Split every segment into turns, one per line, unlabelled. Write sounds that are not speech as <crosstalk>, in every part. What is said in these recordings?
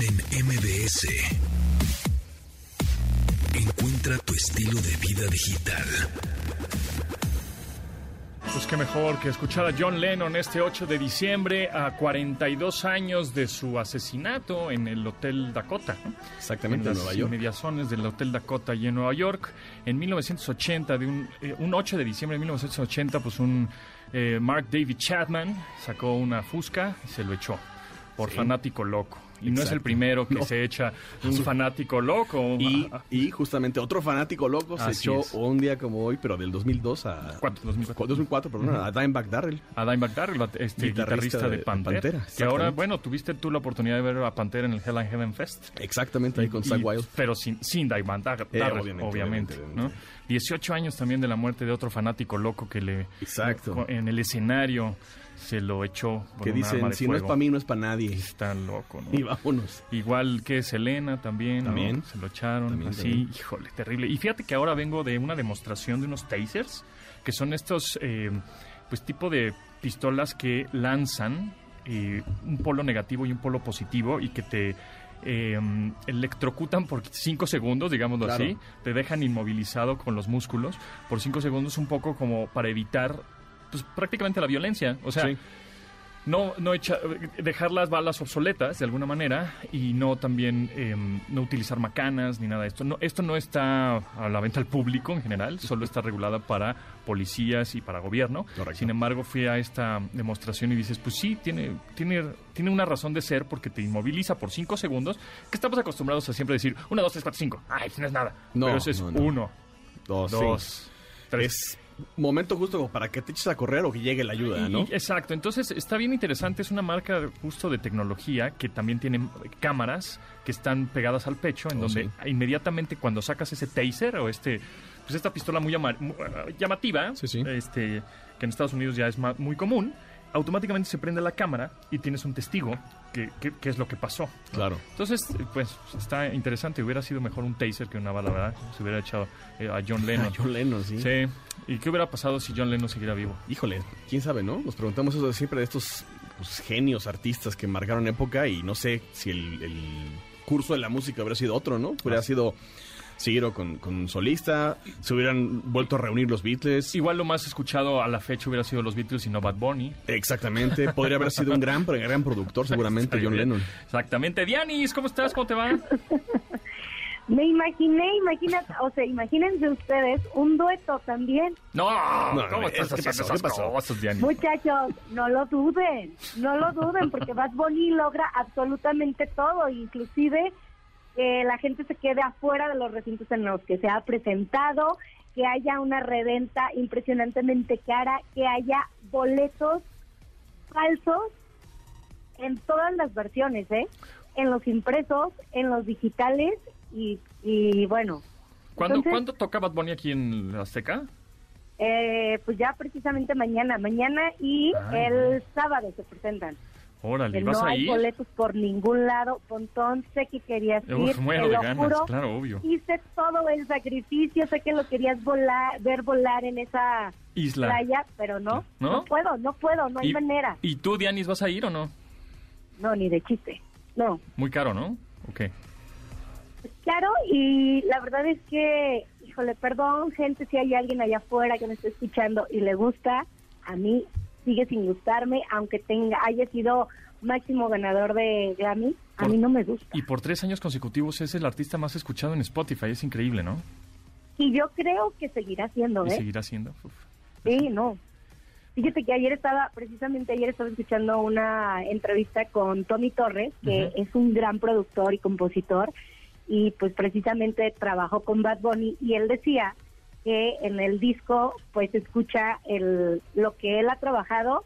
en MBS. Encuentra tu estilo de vida digital.
Pues qué mejor que escuchar a John Lennon este 8 de diciembre a 42 años de su asesinato en el Hotel Dakota. ¿no?
Exactamente,
en
en
las
Nueva York.
inmediaciones del Hotel Dakota y en Nueva York. En 1980, de un, eh, un 8 de diciembre de 1980, pues un eh, Mark David Chapman sacó una fusca y se lo echó por fanático loco. Y no es el primero que
No.
se echa un fanático loco.
Y, y justamente otro fanático loco se echó
es.
un día como hoy, pero del 2002 a...
¿Cuánto? 2004.
2004, perdón, a Dimebag Darrell.
A Dimebag Darrell, este
Guitarrista
guitarrista, de,
de
Pantera.
Pantera,
que ahora, bueno, tuviste tú la oportunidad de ver a Pantera en el Hell and Heaven Fest.
Exactamente, ahí con Zach Wild.
Pero sin, sin Dimebag
Eh,
Darrell,
obviamente,
obviamente.
obviamente,
¿no?
obviamente.
18 años también de la muerte de otro fanático loco que le...
Exacto.
En el escenario se lo echó
Que
arma
dicen,
de
si no es para mí, no es para nadie.
Está loco, ¿no?
Y vámonos.
Igual que Selena también, ¿no?
También.
se lo echaron
También,
así,
también.
híjole, terrible. Y fíjate que ahora vengo de una demostración de unos tasers, que son estos, eh, pues tipo de pistolas que lanzan eh, un polo negativo y un polo positivo y que te eh, electrocutan por cinco segundos, digámoslo
Claro.
así, te dejan inmovilizado con los músculos por cinco segundos, un poco como para evitar, pues prácticamente la violencia. O sea,
Sí.
no, no echa- dejar las balas obsoletas de alguna manera y no también em, no utilizar macanas ni nada de esto. No, esto no está a la venta al público en general, solo está regulada para policías y para gobierno.
Correcto.
Sin embargo, fui a esta demostración y dices, pues sí, tiene, tiene, tiene una razón de ser porque te inmoviliza por cinco segundos, que estamos acostumbrados a siempre decir, una, dos, tres, cuatro, cinco. Ay, no es nada.
No,
Pero eso es
no, no.
uno,
Dos,
dos, tres.
Es momento justo para que te eches a correr o que llegue la ayuda, ¿no?
exacto, entonces está bien interesante, es una marca justo de tecnología que también tiene cámaras que están pegadas al pecho, en
Oh,
donde
sí.
inmediatamente cuando sacas ese taser o este, pues esta pistola muy, eh, llamativa,
Sí, sí.
este, que en Estados Unidos ya es muy común, automáticamente se prende la cámara y tienes un testigo que, que- que es lo que pasó.
Claro.
Entonces, eh, pues está interesante, hubiera sido mejor un taser que una bala, ¿verdad? Se hubiera echado eh, a John Lennon. <laughs>
John Lennon, sí.
Sí. ¿Y qué hubiera pasado si John Lennon siguiera vivo?
Híjole, quién sabe, ¿no? Nos preguntamos eso siempre de estos pues, genios artistas que marcaron época y no sé si el, el curso de la música hubiera sido otro, ¿no? Hubiera sido seguir con, con un solista, se hubieran vuelto a reunir los Beatles.
Igual lo más escuchado a la fecha hubiera sido los Beatles y no Bad Bunny.
Exactamente, podría haber sido un gran, pero <laughs> gran productor <laughs> seguramente, John Lennon.
Exactamente. Dianis, ¿cómo estás? ¿Cómo te va? <laughs>
Me imaginé, imagínate, o sea, imagínense ustedes un dueto también.
No,
No,
¿cómo
¿qué
estás
pasó? ¿Qué
esas
pasó?
cosas, Dianis?
Muchachos, no lo duden, no lo duden, porque Bad Bunny logra absolutamente todo, inclusive que la gente se quede afuera de los recintos en los que se ha presentado, que haya una reventa impresionantemente cara, que haya boletos falsos en todas las versiones, ¿eh? En los impresos, en los digitales y, y bueno.
¿Cuándo,
Entonces,
¿Cuándo toca Bad Bunny aquí en la Azteca?
Eh, pues ya precisamente mañana, mañana y
Ay,
el sábado se presentan.
Órale, ¿vas
no
a
hay
ir?
boletos por ningún lado. Pontón, sé que querías ir,
Uf, muero
te
de
lo
ganas,
juro.
claro, obvio.
Hice todo el sacrificio, sé que lo querías volar, ver volar en esa
Isla.
playa, pero no,
¿No?
no, puedo, no puedo, no hay
¿Y,
manera.
¿Y tú, Dianis, vas a ir o no?
No, ni de chiste. No.
Muy caro, ¿no? Ok.
Claro, y la verdad es que, híjole, perdón, gente, si hay alguien allá afuera que me está escuchando y le gusta, a mí sigue sin gustarme, aunque tenga haya sido máximo ganador de Grammy, a
Por-
mí no me gusta.
Y por tres años consecutivos es el artista más escuchado en Spotify. Es increíble, ¿no?
Y yo creo que seguirá siendo,
Y
¿eh?
seguirá siendo. Uf.
Sí, no. Fíjate que ayer estaba, precisamente ayer estaba escuchando una entrevista con Tommy Torres, que es un gran productor y compositor, y pues precisamente trabajó con Bad Bunny, y él decía que en el disco pues escucha el, lo que él ha trabajado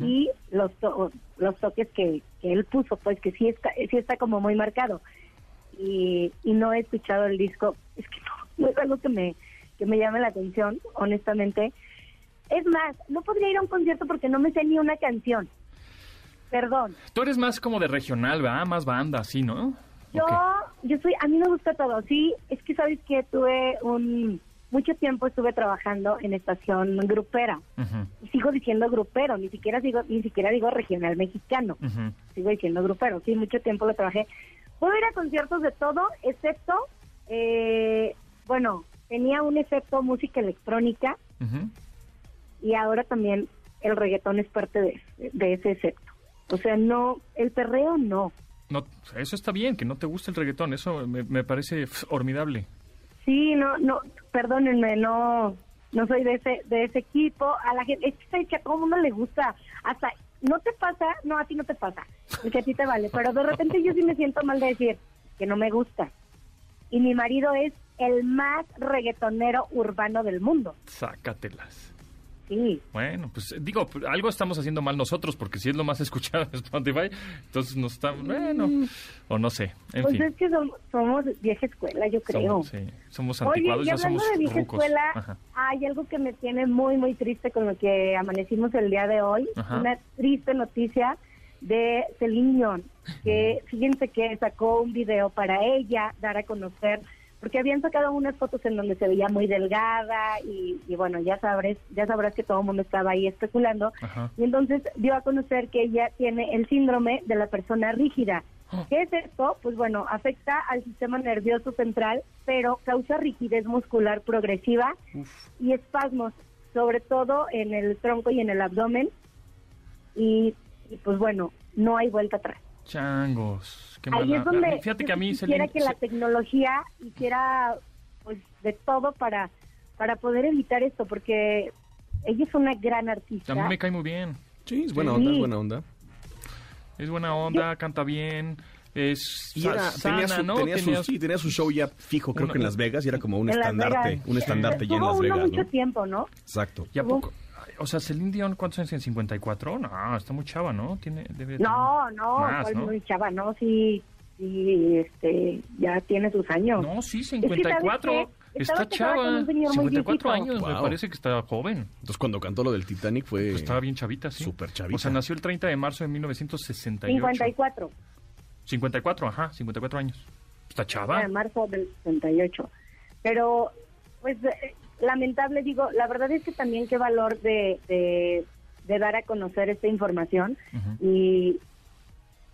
y los, to- los toques que, que él puso, pues que sí está, sí está como muy marcado. Y, y no he escuchado el disco, es que no, no es algo que me, que me llame la atención, honestamente. Es más, no podría ir a un concierto porque no me sé ni una canción. Perdón.
Tú eres más como de regional, ¿verdad? Más banda, así, ¿no?
Yo, yo soy, a mí me gusta todo, sí. Es que sabes que tuve un, mucho tiempo estuve trabajando en estación grupera. Y sigo diciendo grupero, ni siquiera digo, ni siquiera digo regional mexicano. Sigo diciendo grupero, sí, mucho tiempo lo trabajé. Puedo ir a conciertos de todo, excepto, eh, bueno, tenía un efecto música electrónica y ahora también el reggaetón es parte de, de ese excepto. O sea, no, el perreo no.
No, eso está bien, que no te guste el reggaetón, eso me, me parece formidable.
Sí, no, no, perdónenme, no, no soy de ese, de ese equipo. A la gente, es que a todo mundo le gusta. Hasta, no te pasa, no, a ti no te pasa, porque a ti te vale. Pero de repente yo sí me siento mal de decir que no me gusta. Y mi marido es el más reggaetonero urbano del mundo.
Sácatelas.
Sí.
Bueno, pues digo, algo estamos haciendo mal nosotros, porque si es lo más <laughs> escuchado en Spotify, entonces nos está, bueno, o no sé, en
Pues
fin.
es que somos, somos vieja escuela, yo creo.
Somos, sí, somos
Oye,
anticuados,
y
ya
hablando
somos
de vieja
rucos.
escuela,
Ajá.
hay algo que me tiene muy, muy triste con lo que amanecimos el día de hoy.
Ajá.
Una triste noticia de Celine Dion, que fíjense que sacó un video para ella, dar a conocer, porque habían sacado unas fotos en donde se veía muy delgada y, y bueno, ya sabrás, ya sabrás que todo el mundo estaba ahí especulando.
Ajá.
Y entonces dio a conocer que ella tiene el síndrome de la persona rígida.
Oh.
¿Qué es esto? Pues bueno, afecta al sistema nervioso central, pero causa rigidez muscular progresiva
Uf.
y espasmos, sobre todo en el tronco y en el abdomen. Y, y, pues bueno, no hay vuelta atrás.
Changos, qué
Ahí
mala.
es donde
Fíjate que a mí
quisiera
Celine-
que la
se-
tecnología hiciera pues de todo para para poder evitar esto, porque ella es una gran artista.
a mí me cae muy bien.
Sí, es buena
Sí.
onda, es buena onda.
Es buena onda, canta bien, es
Y era,
sana,
tenía, su,
¿no?
tenía, su,
Tenía-
sí, tenía su show ya fijo, creo
Una-
que en Las Vegas, y era como un estandarte, un estandarte ya en Las
uno
Vegas,
mucho
¿no?
tiempo, ¿no?
Exacto.
¿Y a poco? O sea, Celine Dion, ¿cuántos años tiene? ¿54? No, está muy chava, ¿no? Tiene, debe de
No, no,
más,
pues
¿no?
muy chava, no, sí, sí, este, ya tiene sus años.
No, sí,
Es que, ¿sabes
54. Está chava.
un señor muy
54
viejito.
años, me
Wow.
parece que está joven.
Entonces cuando cantó lo del Titanic fue...
Pues estaba bien chavita, sí.
Súper chavita.
O sea, nació el 30 de marzo de 1968.
54,
54, ajá, 54 años. Está chava.
en marzo del 68. Pero, pues, eh, lamentable, digo, la verdad es que también qué valor de, de, de dar a conocer esta información. Y,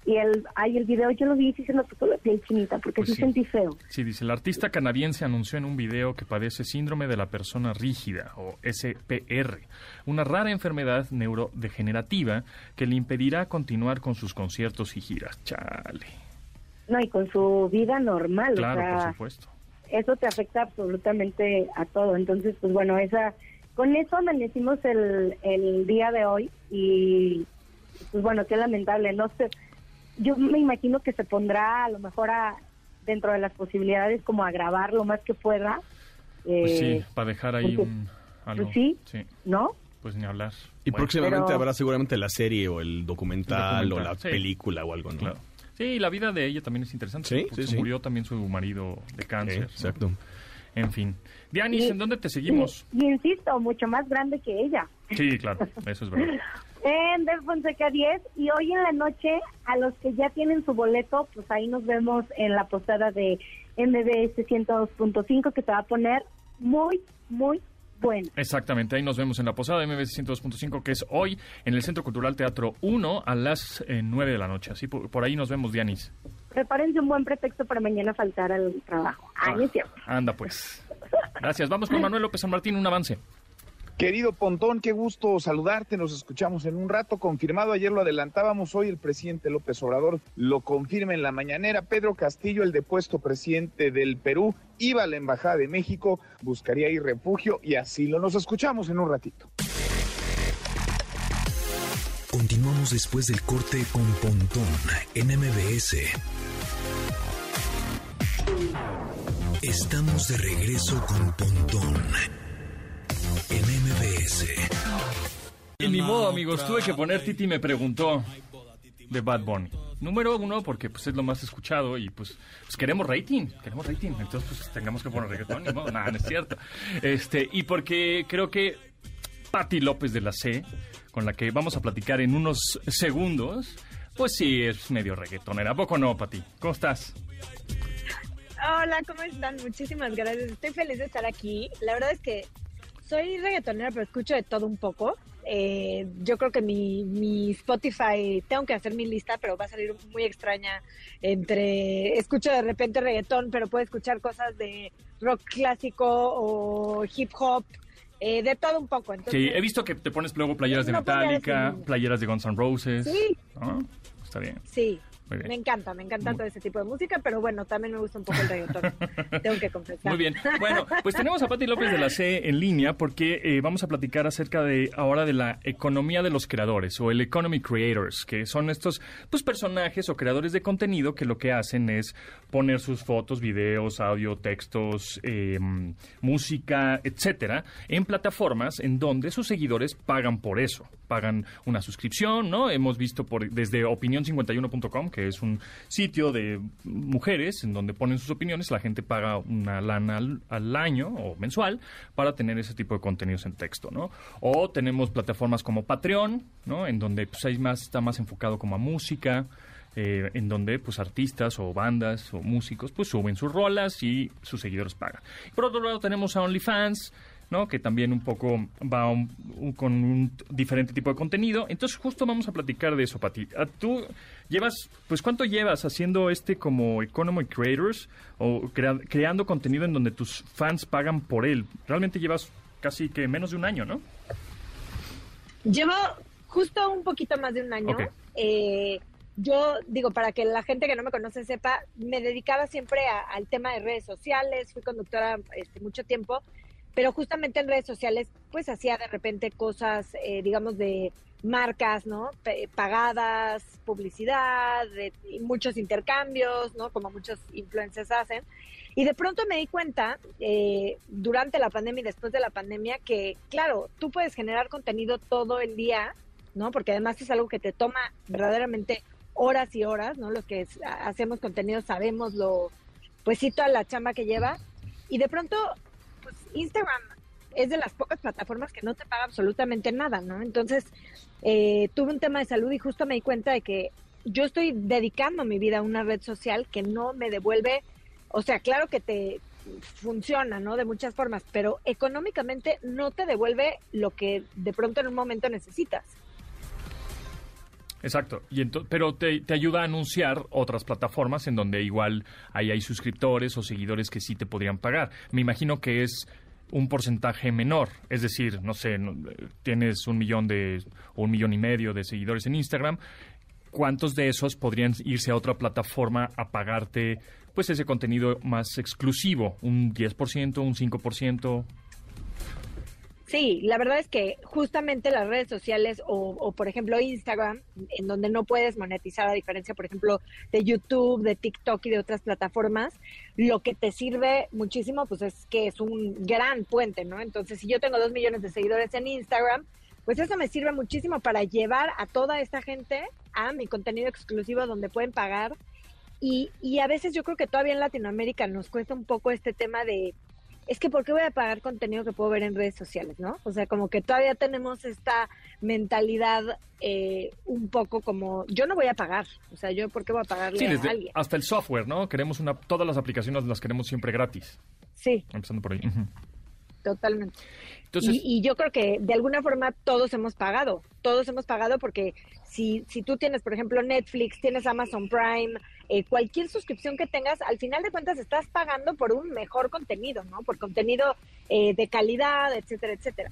y el, ay, el video yo lo vi y sí se me puso la piel chinita, porque
Pues
sí,
sí.
sentí feo.
Sí, dice, el artista canadiense anunció en un video que padece síndrome de la persona rígida, o SPR, una rara enfermedad neurodegenerativa que le impedirá continuar con sus conciertos y giras. Chale.
No, y con su vida normal,
Claro,
o sea,
por supuesto.
Eso te afecta absolutamente a todo. Entonces, pues bueno, esa con eso amanecimos el, el día de hoy y pues bueno, qué lamentable. No sé, yo me imagino que se pondrá a lo mejor a, dentro de las posibilidades como a grabar lo más que pueda.
Pues
eh,
sí, para dejar ahí
porque-
un, algo.
pues sí.
Sí,
¿No?
pues ni hablar.
Y
Bueno,
próximamente
Pero-
habrá seguramente la serie o el documental,
El
o la
sí.
película o algo, ¿no?
Claro. Sí, la vida de ella también es interesante.
Sí,
porque
sí,
se
sí.
murió también su marido de cáncer.
exacto.
En fin. Dianis,
Y-
¿en dónde te seguimos?
Y, y insisto, mucho más grande que ella.
Sí, claro, eso es verdad. <laughs>
En Del Fonseca 10 y hoy en la noche a los que ya tienen su boleto, pues ahí nos vemos en la posada de MBS 102.5 que te va a poner muy, muy buena.
Exactamente, ahí nos vemos en la posada de MBS 102.5, que es hoy en el Centro Cultural Teatro 1 a las eh, 9 de la noche. Así por, por ahí nos vemos, Dianis.
Prepárense un buen pretexto para mañana faltar al trabajo. Ah, no es cierto.
anda pues. Gracias. Vamos con Manuel López San Martín, un avance.
Querido Pontón, qué gusto saludarte. Nos escuchamos en un rato. Confirmado, ayer lo adelantábamos. Hoy el presidente López Obrador lo confirma en la mañanera. Pedro Castillo, el depuesto presidente del Perú, iba a la Embajada de México, buscaría ahí refugio y asilo. Nos escuchamos en un ratito.
Continuamos después del corte con Pontón en MBS. Estamos de regreso con Pontón en MBS.
Y ni modo, amigos, tuve que poner Titi me preguntó de Bad Bunny. Número uno, porque pues es lo más escuchado y pues, pues queremos rating, queremos rating, entonces pues tengamos que poner reggaetón, ni modo, nada, no es cierto. Este, y porque creo que Patti López de la C, con la que vamos a platicar en unos segundos, pues sí, es medio reggaetonera. ¿A poco no, Patti? ¿Cómo estás?
Hola, ¿cómo están? Muchísimas gracias. Estoy feliz de estar aquí. La verdad es que soy reggaetonera, pero escucho de todo un poco. Eh, yo creo que mi, mi Spotify, tengo que hacer mi lista, pero va a salir muy extraña entre, escucho de repente reggaetón, pero puedo escuchar cosas de rock clásico o hip hop, eh, de todo un poco. Entonces,
Sí, he visto que te pones luego playeras de
No
Metallica, playeras de Guns N' Roses.
Sí.
¿no? Está bien.
Sí. Me encanta, me encanta todo ese tipo de música, pero bueno, también me gusta un poco el reggaetón, <laughs> tengo que confesar.
Muy bien. Bueno, pues tenemos a Pati López de la C en línea porque eh, vamos a platicar acerca de ahora de la economía de los creadores o el economy creators, que son estos pues personajes o creadores de contenido que lo que hacen es poner sus fotos, videos, audio, textos, eh, música, etcétera, en plataformas en donde sus seguidores pagan por eso, pagan una suscripción, ¿no? Hemos visto por desde opinión51.com, que es un sitio de mujeres en donde ponen sus opiniones, la gente paga una lana al, año o mensual para tener ese tipo de contenidos en texto, ¿no? O tenemos plataformas como Patreon, ¿no? En donde pues más está más enfocado como a música, eh, en donde pues artistas o bandas o músicos pues suben sus rolas y sus seguidores pagan. Por otro lado tenemos a OnlyFans, ¿no? Que también un poco va un- un- con un diferente tipo de contenido. Entonces justo vamos a platicar de eso, Pati. Ah, Tú llevas, pues ¿cuánto llevas haciendo este como Economy Creators o crea- creando contenido en donde tus fans pagan por él? Realmente llevas casi que menos de un año, ¿no?
Llevo justo un poquito más de un año. Eh, yo digo, para que la gente que no me conoce sepa, me dedicaba siempre a- al tema de redes sociales, fui conductora este, mucho tiempo, pero justamente en redes sociales pues hacía de repente cosas, eh, digamos, de marcas, ¿no? Pagadas, publicidad, muchos intercambios, ¿no? Como muchos influencers hacen. Y de pronto me di cuenta, eh, durante la pandemia y después de la pandemia, que, claro, tú puedes generar contenido todo el día, ¿no? Porque además es algo que te toma verdaderamente horas y horas, ¿no? Los que hacemos contenido sabemos lo, pues sí, toda la chamba que lleva. Y de pronto, Instagram es de las pocas plataformas que no te paga absolutamente nada, ¿no? Entonces, eh, tuve un tema de salud y justo me di cuenta de que yo estoy dedicando mi vida a una red social que no me devuelve, o sea, claro que te funciona, ¿no? De muchas formas, pero económicamente no te devuelve lo que de pronto en un momento necesitas.
Exacto, y pero te, ayuda a anunciar otras plataformas en donde igual ahí hay suscriptores o seguidores que sí te podrían pagar. Me imagino que es un porcentaje menor, es decir, no sé, tienes un millón de o un millón y medio de seguidores en Instagram, ¿cuántos de esos podrían irse a otra plataforma a pagarte pues ese contenido más exclusivo? ¿Un 10%, un 5%?
Sí, la verdad es que justamente las redes sociales o, por ejemplo Instagram, en donde no puedes monetizar a diferencia, por ejemplo, de YouTube, de TikTok y de otras plataformas, lo que te sirve muchísimo, pues es que es un gran puente, ¿no? Entonces, si yo tengo dos millones de seguidores en Instagram, pues eso me sirve muchísimo para llevar a toda esta gente a mi contenido exclusivo donde pueden pagar. Y, y a veces yo creo que todavía en Latinoamérica nos cuesta un poco este tema de es que ¿por qué voy a pagar contenido que puedo ver en redes sociales, no? O sea, como que todavía tenemos esta mentalidad eh, un poco como, yo no voy a pagar, o sea, yo ¿por qué voy a pagarle
Sí,
a alguien?
hasta el software, ¿no? Queremos una, todas las aplicaciones las queremos siempre gratis,
Sí,
empezando por ahí.
Totalmente.
Entonces,
y, y yo creo que de alguna forma todos hemos pagado, todos hemos pagado porque si, si tú tienes, por ejemplo, Netflix, tienes Amazon Prime, eh, cualquier suscripción que tengas, al final de cuentas estás pagando por un mejor contenido, ¿no? Por contenido eh, de calidad, etcétera, etcétera.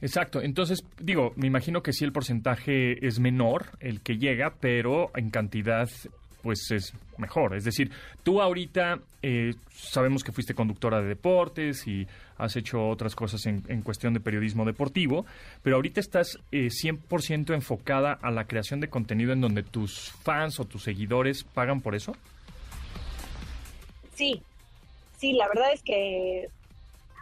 Exacto, entonces digo, me imagino que sí el porcentaje es menor el que llega, pero en cantidad pues es mejor. Es decir, tú ahorita eh, sabemos que fuiste conductora de deportes y has hecho otras cosas en, en cuestión de periodismo deportivo, pero ahorita estás eh, 100% enfocada a la creación de contenido en donde tus fans o tus seguidores pagan por eso.
Sí, sí, la verdad es que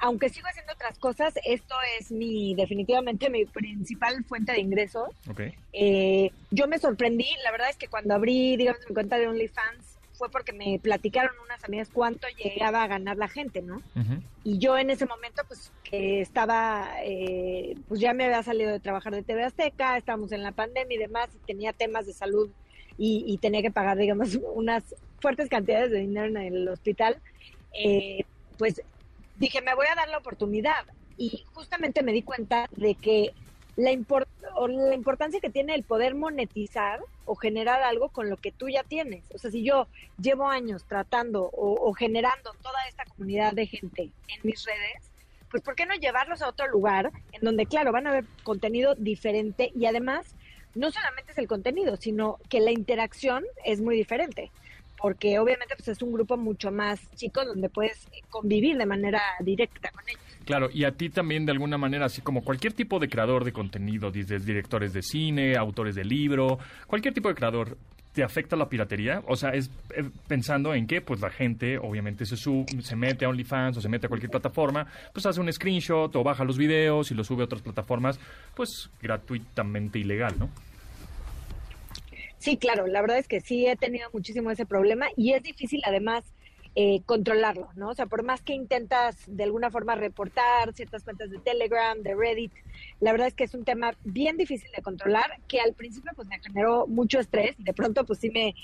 aunque sigo haciendo otras cosas, esto es mi definitivamente mi principal fuente de ingresos.
Ok.
Eh, yo me sorprendí, la verdad es que cuando abrí, digamos, mi cuenta de OnlyFans fue porque me platicaron unas amigas cuánto llegaba a ganar la gente, ¿no? Y yo en ese momento, pues, que estaba, eh, pues ya me había salido de trabajar de TV Azteca, estábamos en la pandemia y demás, y tenía temas de salud y, y tenía que pagar, digamos, <laughs> unas fuertes cantidades de dinero en el hospital, eh, pues dije, me voy a dar la oportunidad. Y justamente me di cuenta de que la, o la importancia que tiene el poder monetizar o generar algo con lo que tú ya tienes. O sea, si yo llevo años tratando o, generando toda esta comunidad de gente en mis redes, pues ¿por qué no llevarlos a otro lugar en donde, claro, van a ver contenido diferente y además no solamente es el contenido, sino que la interacción es muy diferente porque obviamente pues es un grupo mucho más chico donde puedes convivir de manera directa con ellos.
Claro, y a ti también de alguna manera, así como cualquier tipo de creador de contenido, desde directores de cine, autores de libro, cualquier tipo de creador, ¿te afecta la piratería? O sea, es eh, pensando en que pues la gente obviamente se sube, se mete a OnlyFans o se mete a cualquier plataforma, pues hace un screenshot o baja los videos y los sube a otras plataformas, pues gratuitamente ilegal, ¿no?
Sí, claro, la verdad es que sí he tenido muchísimo ese problema y es difícil además eh, controlarlo, ¿no? O sea, por más que intentas de alguna forma reportar ciertas cuentas de Telegram, de Reddit, la verdad es que es un tema bien difícil de controlar, que al principio pues me generó mucho estrés, de pronto pues sí me,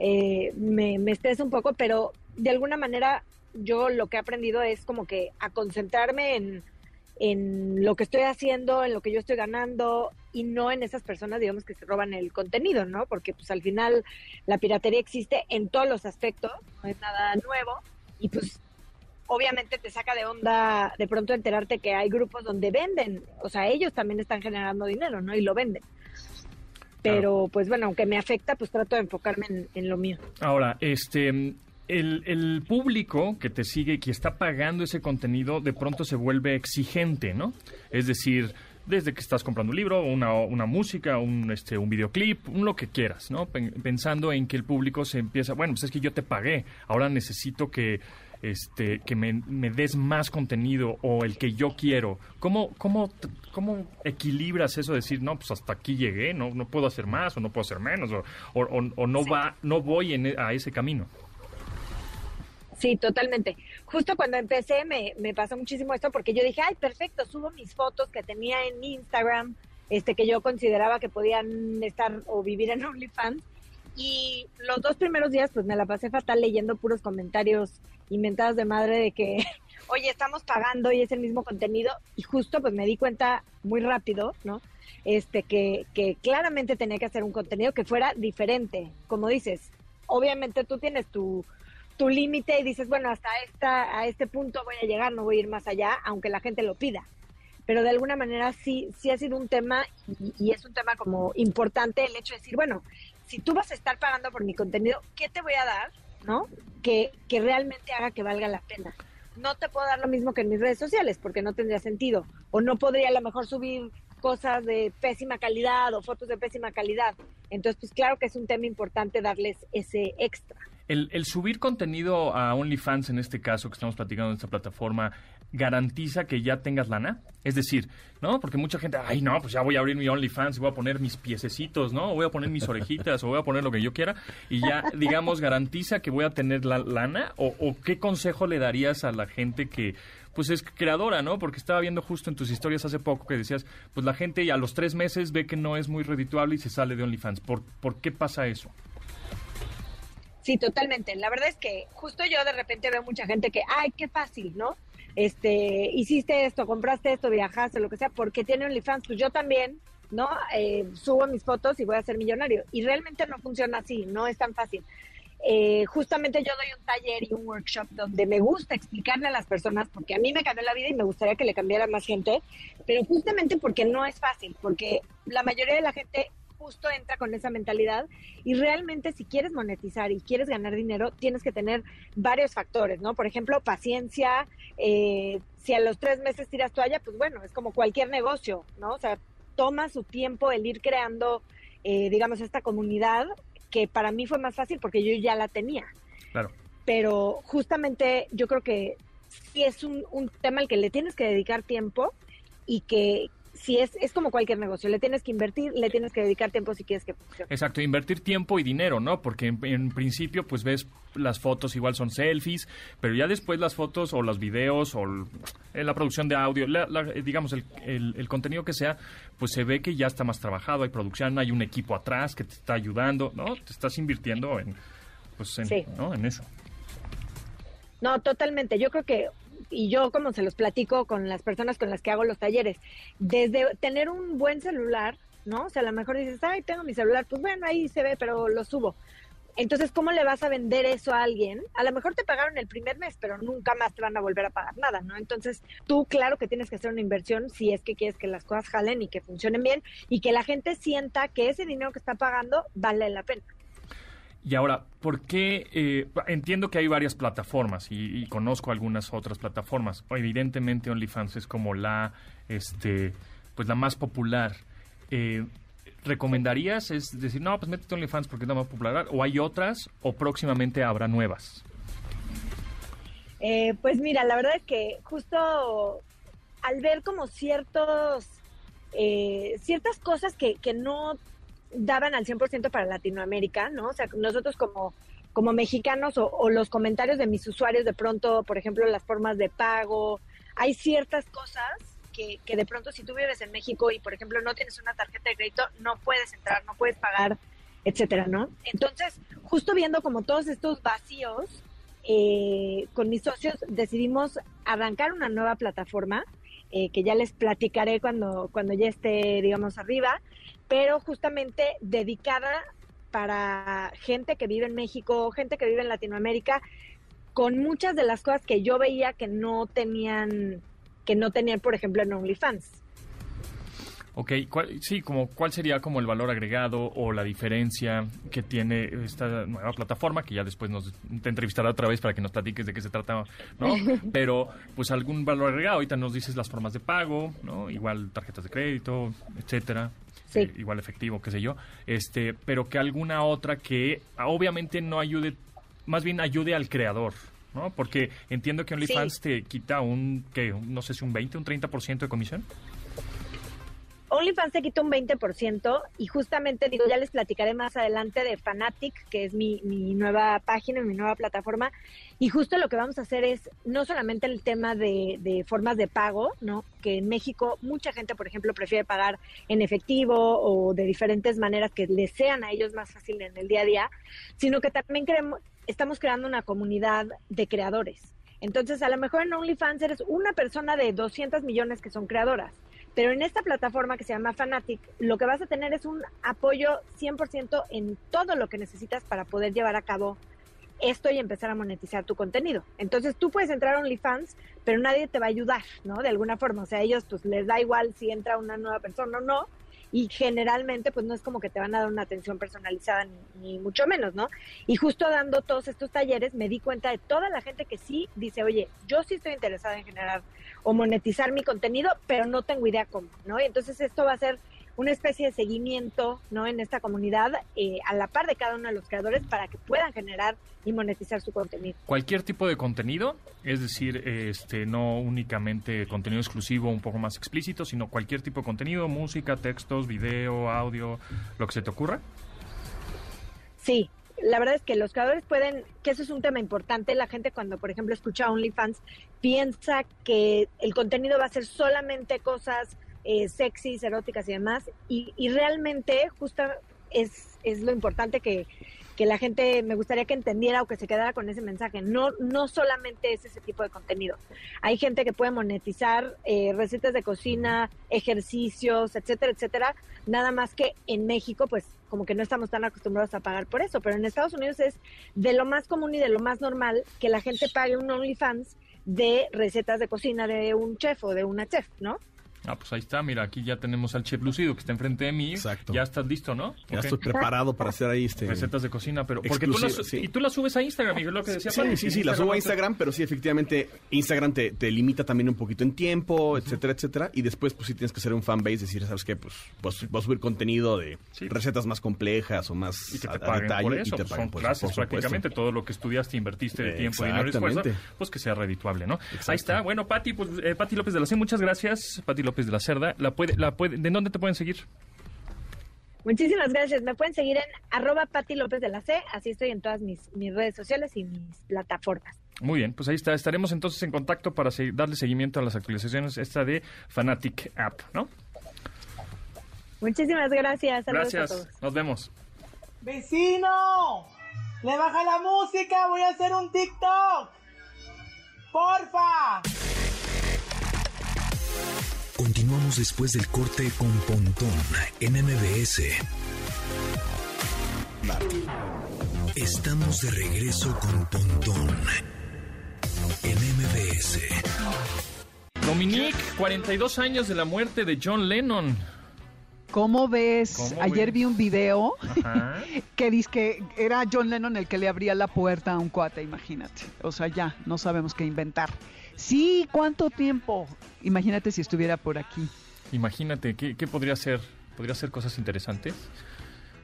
eh, me, me estresa un poco, pero de alguna manera yo lo que he aprendido es como que a concentrarme en en lo que estoy haciendo, en lo que yo estoy ganando y no en esas personas, digamos, que se roban el contenido, ¿no? Porque pues al final la piratería existe en todos los aspectos, no es nada nuevo y pues obviamente te saca de onda de pronto enterarte que hay grupos donde venden, o sea, ellos también están generando dinero, ¿no? Y lo venden. Pero pues bueno, aunque me afecta, pues trato de enfocarme en, en lo mío.
Ahora, este, el, el, público que te sigue y que está pagando ese contenido de pronto se vuelve exigente, ¿no? Es decir, desde que estás comprando un libro, una, una música, un, este, un videoclip, un lo que quieras, ¿no? Pensando en que el público se empieza, bueno, pues es que yo te pagué, ahora necesito que, este, que me, me des más contenido o el que yo quiero. ¿Cómo, cómo, cómo equilibras eso de decir, no, pues hasta aquí llegué, no, no puedo hacer más o no puedo hacer menos o, o, o no, sí. va, no voy en, a ese camino?
Sí, totalmente. Justo cuando empecé me, me, pasó muchísimo esto porque yo dije, ay, perfecto, subo mis fotos que tenía en Instagram, este que yo consideraba que podían estar o vivir en <laughs> OnlyFans. Y los dos primeros días pues me la pasé fatal leyendo puros comentarios inventados de madre de que, <laughs> oye, estamos pagando y es el mismo contenido. Y justo pues me di cuenta muy rápido, ¿no? Este, que, que claramente tenía que hacer un contenido que fuera diferente. Como dices, obviamente tú tienes tu tu límite y dices, bueno, hasta esta, a este punto voy a llegar, no voy a ir más allá, aunque la gente lo pida. Pero de alguna manera sí, sí ha sido un tema y, es un tema como importante el hecho de decir, bueno, si tú vas a estar pagando por mi contenido, ¿qué te voy a dar? ¿No? Que, que realmente haga que valga la pena. No te puedo dar lo mismo que en mis redes sociales porque no tendría sentido. O no podría a lo mejor subir cosas de pésima calidad o fotos de pésima calidad. Entonces, pues claro que es un tema importante darles ese extra.
El, subir contenido a OnlyFans, en este caso que estamos platicando en esta plataforma, garantiza que ya tengas lana? Es decir, ¿no? Porque mucha gente, ay, no, pues ya voy a abrir mi OnlyFans y voy a poner mis piececitos, ¿no? O voy a poner mis orejitas, o voy a poner lo que yo quiera, y ya, digamos, garantiza que voy a tener la lana, o, qué consejo le darías a la gente que, pues es creadora, ¿no? Porque estaba viendo justo en tus historias hace poco que decías, pues la gente a los tres meses ve que no es muy redituable y se sale de OnlyFans. ¿Por, ¿por qué pasa eso?
Sí, totalmente. La verdad es que justo yo de repente veo mucha gente que, ay, qué fácil, ¿no? Este, hiciste esto, compraste esto, viajaste, lo que sea, porque tiene OnlyFans. Pues yo también, ¿no? Eh, subo mis fotos y voy a ser millonario. Y realmente no funciona así, no es tan fácil. Eh, justamente yo doy un taller y un workshop donde me gusta explicarle a las personas, porque a mí me cambió la vida y me gustaría que le cambiara más gente, pero justamente porque no es fácil, porque la mayoría de la gente justo entra con esa mentalidad y realmente si quieres monetizar y quieres ganar dinero, tienes que tener varios factores, ¿no? Por ejemplo, paciencia, eh, si a los tres meses tiras toalla, pues bueno, es como cualquier negocio, ¿no? O sea, toma su tiempo el ir creando, eh, digamos, esta comunidad que para mí fue más fácil porque yo ya la tenía.
Claro.
Pero justamente yo creo que sí es un, un tema al que le tienes que dedicar tiempo y que, si es, es como cualquier negocio, le tienes que invertir, le tienes que dedicar tiempo si quieres que funcione.
Exacto, invertir tiempo y dinero, ¿no? Porque en, en, principio, pues ves las fotos igual son selfies, pero ya después las fotos o los videos o la producción de audio, la, la, digamos, el, el, el, contenido que sea, pues se ve que ya está más trabajado, hay producción, hay un equipo atrás que te está ayudando, ¿no? Te estás invirtiendo en, pues en,
sí.
¿no? en eso.
No, totalmente. Yo creo que y yo como se los platico con las personas con las que hago los talleres, desde tener un buen celular, ¿no? O sea, a lo mejor dices, ay, tengo mi celular, pues bueno, ahí se ve, pero lo subo. Entonces, ¿cómo le vas a vender eso a alguien? A lo mejor te pagaron el primer mes, pero nunca más te van a volver a pagar nada, ¿no? Entonces, tú, claro que tienes que hacer una inversión si es que quieres que las cosas jalen y que funcionen bien y que la gente sienta que ese dinero que está pagando vale la pena.
Y ahora, ¿por qué? eh, entiendo que hay varias plataformas y, y conozco algunas otras plataformas. Evidentemente, OnlyFans es como la, este, pues la más popular. Eh, ¿Recomendarías? Es decir, no, pues métete OnlyFans porque es la más popular. ¿O hay otras? ¿O próximamente habrá nuevas?
Eh, pues mira, la verdad es que justo al ver como ciertos, eh, ciertas cosas que, que no daban al 100% para Latinoamérica, ¿no? O sea, nosotros como, como mexicanos o, o los comentarios de mis usuarios de pronto, por ejemplo, las formas de pago, hay ciertas cosas que, que de pronto si tú vives en México y, por ejemplo, no tienes una tarjeta de crédito, no puedes entrar, no puedes pagar, etcétera, ¿no? Entonces, justo viendo como todos estos vacíos, eh, con mis socios decidimos arrancar una nueva plataforma eh, que ya les platicaré cuando, cuando ya esté, digamos, arriba, pero justamente dedicada para gente que vive en México, gente que vive en Latinoamérica, con muchas de las cosas que yo veía que no tenían, que no tenían, por ejemplo, en OnlyFans.
Ok, ¿cuál- sí, como cuál sería como el valor agregado o la diferencia que tiene esta nueva plataforma, que ya después nos te entrevistará otra vez para que nos platiques de qué se trata, ¿no? <laughs> Pero, pues algún valor agregado, ahorita nos dices las formas de pago, ¿no? Igual tarjetas de crédito, etcétera.
Sí.
Eh, igual efectivo, qué sé yo. Este, pero que alguna otra que ah, obviamente no ayude, más bien ayude al creador, ¿no? Porque entiendo que OnlyFans
Sí.
te quita un, que no sé si un 20, un 30% de comisión.
OnlyFans te quita un 20% y justamente digo, ya les platicaré más adelante de Fanatic, que es mi, mi nueva página, mi nueva plataforma. Y justo lo que vamos a hacer es no solamente el tema de, de formas de pago, ¿no? Que en México mucha gente, por ejemplo, prefiere pagar en efectivo o de diferentes maneras que les sean a ellos más fácil en el día a día, sino que también queremos, estamos creando una comunidad de creadores. Entonces, a lo mejor en OnlyFans eres una persona de 200 millones que son creadoras. Pero en esta plataforma que se llama Fanatic, lo que vas a tener es un apoyo 100% en todo lo que necesitas para poder llevar a cabo esto y empezar a monetizar tu contenido. Entonces tú puedes entrar a OnlyFans, pero nadie te va a ayudar, ¿no? De alguna forma. O sea, ellos pues les da igual si entra una nueva persona o no. Y generalmente pues no es como que te van a dar una atención personalizada ni, ni mucho menos, ¿no? Y justo dando todos estos talleres me di cuenta de toda la gente que sí dice, oye, yo sí estoy interesada en generar o monetizar mi contenido, pero no tengo idea cómo, ¿no? Y entonces esto va a ser una especie de seguimiento, ¿no? En esta comunidad, eh, a la par de cada uno de los creadores para que puedan generar y monetizar su contenido.
cualquier tipo de contenido, es decir, este no únicamente contenido exclusivo un poco más explícito, sino cualquier tipo de contenido, música, textos, video, audio, lo que se te ocurra.
Sí, la verdad es que los creadores pueden, que eso es un tema importante, la gente cuando, por ejemplo, escucha OnlyFans piensa que el contenido va a ser solamente cosas eh, sexys, eróticas y demás, y, y realmente justo es, es lo importante que, que la gente me gustaría que entendiera o que se quedara con ese mensaje. No, no solamente es ese tipo de contenido. Hay gente que puede monetizar eh, recetas de cocina, ejercicios, etcétera, etcétera. Nada más que en México, pues como que no estamos tan acostumbrados a pagar por eso. Pero en Estados Unidos es de lo más común y de lo más normal que la gente pague un OnlyFans de recetas de cocina de un chef o de una chef, ¿no?
Ah, pues ahí está, mira, aquí ya tenemos al chef Lucido que está enfrente de mí.
Exacto.
Ya estás listo, ¿no?
Ya
Ok.
estoy preparado para hacer ahí este...
Recetas de cocina, pero porque tú las,
sí.
y tú las subes a Instagram, Miguel, lo que decía
Sí, sí, sí, la subo a Instagram, pero sí, efectivamente, Instagram te, te limita también un poquito en tiempo, etcétera, etcétera. Y después, pues sí tienes que hacer un fanbase, decir, ¿sabes qué? Pues vas, a subir contenido de
Sí.
recetas más complejas o más
y que
a-
te
a
paguen
detalle,
por
y
eso,
te
pues,
paguen
son clases prácticamente, todo lo que estudiaste, invertiste de tiempo, dinero y esfuerzo, pues que sea redituable, ¿no? Ahí está, bueno, Pati, pues eh, Pati López de la C, muchas gracias, Pati López de la Cerda, la puede, la puede, ¿de dónde te pueden seguir?
Muchísimas gracias. Me pueden seguir en arroba Pati López de la C. Así estoy en todas mis, mis redes sociales y mis plataformas.
Muy bien, pues ahí está, estaremos entonces en contacto para se- darle seguimiento a las actualizaciones esta de Fanatic App, ¿no?
Muchísimas gracias. Saludos a
Gracias,
todos.
nos vemos.
¡Vecino! ¡Le baja la música! ¡Voy a hacer un TikTok! ¡Porfa!
Continuamos después del corte con Pontón en MBS. Estamos de regreso con Pontón en MBS.
Dominique, 42 años de la muerte de John Lennon.
¿Cómo ves?
¿Cómo
Ayer
ves?
vi un video
Ajá. <laughs>
que dice que era John Lennon el que le abría la puerta a un cuate, imagínate. O sea, ya, no sabemos qué inventar. Sí, ¿cuánto tiempo? Imagínate si estuviera por aquí.
Imagínate, ¿qué, qué podría ser? ¿Podría ser cosas interesantes?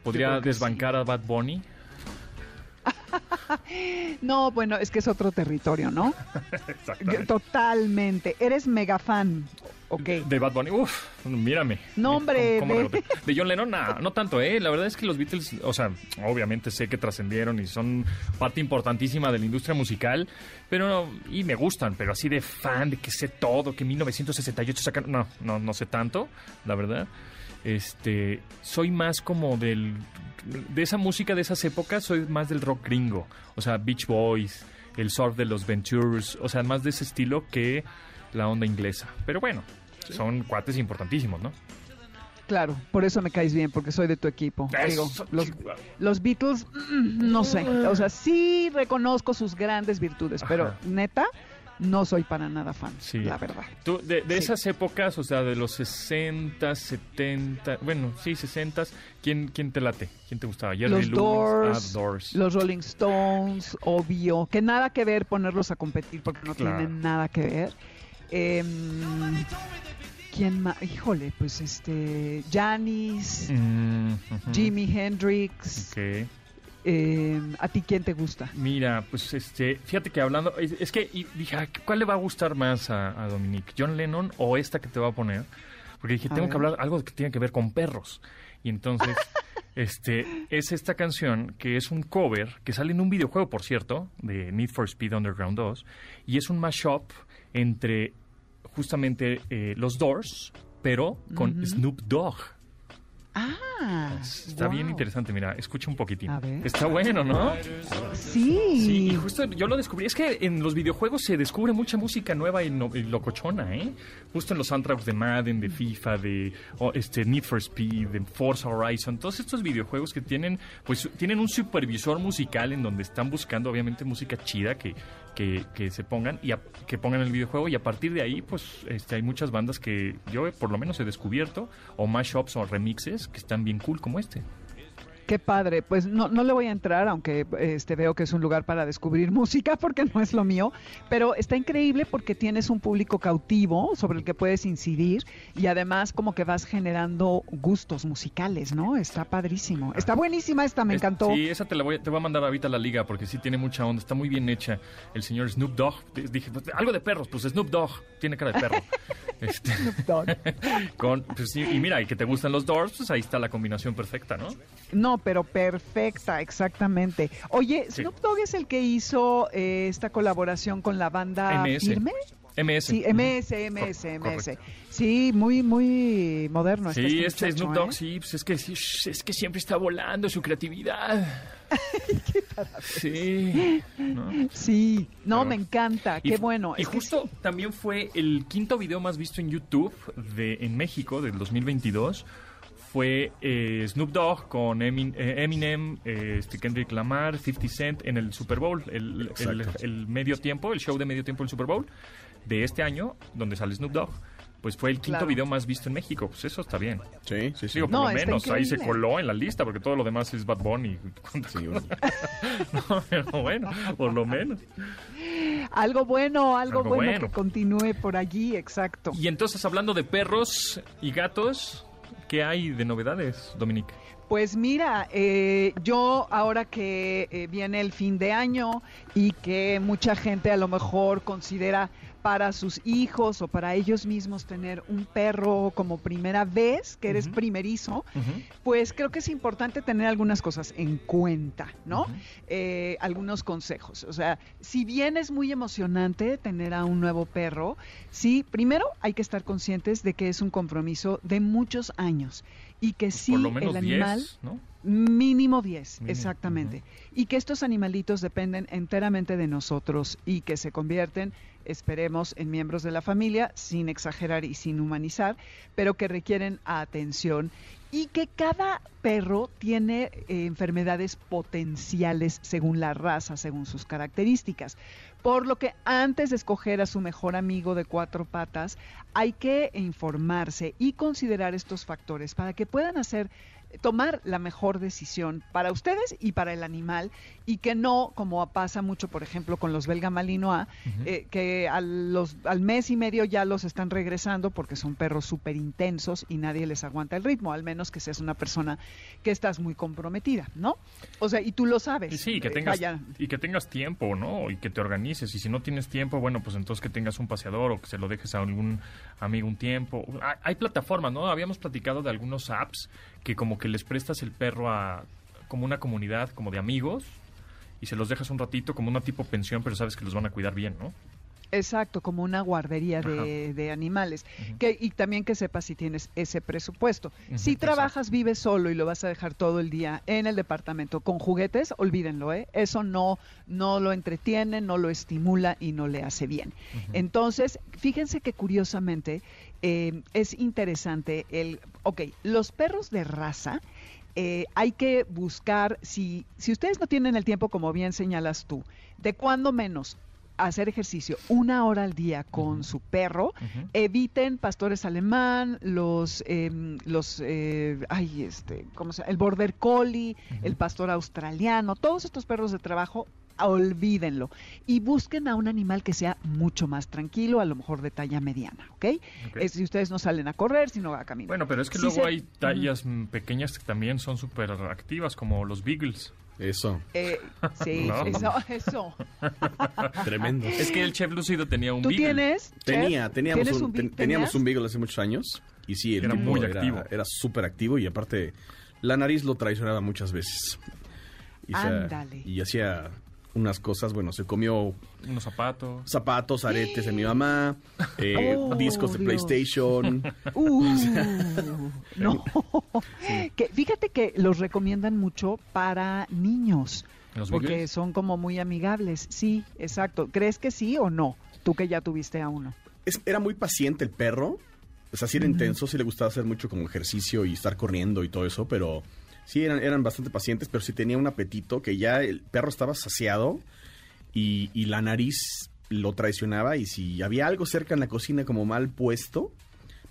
¿Podría desbancar a Bad Bunny? <laughs>
No, bueno, es que es otro territorio, ¿no? <laughs> Totalmente. Eres mega fan. Ok.
De Bad Bunny, uff, mírame.
No, hombre,
¿Cómo- cómo
de-? <laughs>
De John Lennon, nah, no tanto, ¿eh? La verdad es que los Beatles, o sea, obviamente sé que trascendieron y son parte importantísima de la industria musical, pero, y me gustan, pero así de fan, de que sé todo, que 1968 sacaron, no, no, no sé tanto, la verdad. Este, soy más como del, de esa música de esas épocas, soy más del rock gringo, o sea, Beach Boys, el surf de los Ventures, o sea, más de ese estilo que la onda inglesa. Pero bueno, son cuates importantísimos, ¿no?
Claro, por eso me caes bien, porque soy de tu equipo. Digo, los, Beatles, mm, no sé. O sea, sí reconozco sus grandes virtudes, pero neta, no soy para nada fan,
Sí.
la verdad.
Tú, de, de
Sí.
esas épocas, o sea, de los 60, 70, bueno, sí, 60, ¿quién, quién te late? ¿Quién te gustaba? Jerry
Los
Lewis,
Doors,
ah, Doors.
los Rolling Stones, obvio, que nada que ver ponerlos a competir porque no
Claro.
tienen nada que ver. Em, ¿Quién más? Híjole, pues este, Janis,
Mm.
Jimi Hendrix.
Ok.
em, ¿A ti quién te gusta?
Mira, pues este, fíjate que hablando, es, es que y dije, ¿cuál le va a gustar más a, a Dominique? ¿John Lennon o esta que te va a poner? Porque dije,
A
tengo que hablar algo que tiene que ver con perros. Y entonces, <laughs> este, es esta canción que es un cover que sale en un videojuego, por cierto, de Need for Speed Underground 2, y es un mashup entre justamente eh, los Doors, pero con. Snoop Dogg.
Ah,
Está bien interesante, mira, escucha un poquitín. Está bueno, ¿no?
Sí.
Sí, y justo yo lo descubrí. Es que en los videojuegos se descubre mucha música nueva y, no- y locochona, ¿eh? Justo en los soundtracks de Madden, de FIFA, de o, este Need for Speed, de Forza Horizon, todos estos videojuegos que tienen, pues, tienen un supervisor musical en donde están buscando, obviamente, música chida que, que, que se pongan y a- que pongan el videojuego y a partir de ahí, pues, este, hay muchas bandas que yo, por lo menos, he descubierto o mashups o remixes que están bien cool como este.
Qué padre. Pues no, no le voy a entrar, aunque este veo que es un lugar para descubrir <laughs> música, porque no es lo mío. Pero está increíble porque tienes un público cautivo sobre el que puedes incidir y además como que vas generando gustos musicales, ¿no? Está padrísimo. Está buenísima esta, me
Es-
encantó.
Sí, esa te la voy, a- te voy a mandar ahorita a la liga porque sí tiene mucha onda, está muy bien hecha. El señor Snoop Dogg, dije, pues, algo de perros, pues Snoop Dogg, tiene cara de perro. <laughs> Este, <laughs> con, pues, sí, y mira, y que te gustan los Doors, pues ahí está la combinación perfecta, ¿no?
No, pero perfecta, exactamente. Oye,
Sí.
Snoop Dogg es el que hizo eh, esta colaboración con la banda
MS.
Firme.
MS.
Sí. MS, MS,
Cor-
MS.
correcto.
Sí, muy, muy moderno.
Sí,
este
este
muchacho,
Snoop Dogg,
¿eh?
sí, pues es que, sí, es que siempre está volando su creatividad. <laughs> Sí. ¿no?
Sí, no,
Pero-
me encanta,
Y
qué bueno.
Y
Es que
justo también fue el quinto video más visto en YouTube de, en México del 2022. Fue eh, Snoop Dogg con Emin- eh, Eminem, eh, este Kendrick Lamar, 50 Cent en el Super Bowl, el, el- el medio tiempo, el show de medio tiempo del Super Bowl de este año, donde sale Snoop Dogg. Pues fue el quinto
Claro.
video más visto en México. Pues eso está bien.
Sí, sí, sí.
Digo, por
No,
lo menos ahí se coló en la lista, porque todo lo demás es Bad Bunny. <laughs>
Sí, bueno. <laughs>
No, pero bueno, por lo menos.
algo bueno, algo,
Algo
bueno,
bueno.
que continúe por allí, exacto.
Y entonces, hablando de perros y gatos, ¿qué hay de novedades, Dominique?
Pues mira, eh, yo ahora que eh, viene el fin de año y que mucha gente a lo mejor considera para sus hijos o para ellos mismos tener un perro como primera vez, que eres primerizo, pues creo que es importante tener algunas cosas en cuenta, ¿no? Eh, algunos consejos. O sea, si bien es muy emocionante tener a un nuevo perro, sí, primero hay que estar conscientes de que es un compromiso de muchos años y que sí
Por lo menos
el
10,
animal
¿no?
Mínimo 10,
Mínimo,
exactamente. Y que estos animalitos dependen enteramente de nosotros y que se convierten, esperemos, en miembros de la familia, sin exagerar y sin humanizar, pero que requieren atención y que cada perro tiene eh, enfermedades potenciales según la raza, según sus características. Por lo que antes de escoger a su mejor amigo de cuatro patas, hay que informarse y considerar estos factores para que puedan hacer tomar la mejor decisión para ustedes y para el animal y que no, como pasa mucho, por ejemplo, con los belga malinois, eh, que al, los, al mes y medio ya los están regresando porque son perros súper intensos y nadie les aguanta el ritmo, al menos que seas una persona que estás muy comprometida, ¿no? O sea, y tú lo sabes.
Sí, que
Eh,
tengas,
vaya,
y que tengas tiempo, ¿no? Y que te organices. Y si no tienes tiempo, bueno, pues entonces que tengas un paseador o que se lo dejes a algún amigo un tiempo. Hay, hay plataformas, ¿no? Habíamos platicado de algunos apps que como que les prestas el perro a como una comunidad, como de amigos, y se los dejas un ratito como una tipo pensión, pero sabes que los van a cuidar bien, ¿no?
Exacto, como una guardería de, de animales. que, y también que sepas si tienes ese presupuesto. Si
exacto.
trabajas, vives solo y lo vas a dejar todo el día en el departamento con juguetes, olvídenlo, ¿eh? Eso no, no lo entretiene, no lo estimula y no le hace bien. Entonces, fíjense que curiosamente eh, es interesante el... Ok, los perros de raza... eh, hay que buscar, si, si ustedes no tienen el tiempo, como bien señalas tú, de cuándo menos hacer ejercicio una hora al día con su perro, eviten pastores alemán, los, em, los, eh, ay, este, ¿cómo se llama? El border collie, el pastor australiano, todos estos perros de trabajo, olvídenlo y busquen a un animal que sea mucho más tranquilo, a lo mejor de talla mediana, ¿ok?
Ok.
Eh, si ustedes no salen a correr, sino a caminar.
Bueno, pero es que
Sí
luego
se-
hay tallas mm, pequeñas que también son súper activas, como los beagles.
Eso,
Eh, sí, <laughs>
No.
eso, eso.
tremendo.
Es que el chef Lucido tenía un
¿Tú
beagle.
tienes?
Tenía, teníamos
¿Tienes
un, ten- teníamos un Beagle hace muchos años y sí, el
Era
tipo
muy activo.
Era súper activo y aparte la nariz lo traicionaba muchas veces. Y,
Ándale.
y hacía unas cosas, bueno, se comió
Unos zapatos.
zapatos, aretes de mi mamá, eh,
Oh,
discos de
Dios.
PlayStation. <laughs>
Uh, no. Que, fíjate que los recomiendan mucho para niños.
Los
porque son como muy amigables. Sí, exacto. ¿Crees que sí o no? Tú que ya tuviste a uno.
Es- era muy paciente el perro. O sea, sí era intenso, sí le gustaba hacer mucho como ejercicio y estar corriendo y todo eso, pero sí eran, eran bastante pacientes, pero sí tenía un apetito que ya el perro estaba saciado y, y la nariz lo traicionaba y si había algo cerca en la cocina como mal puesto,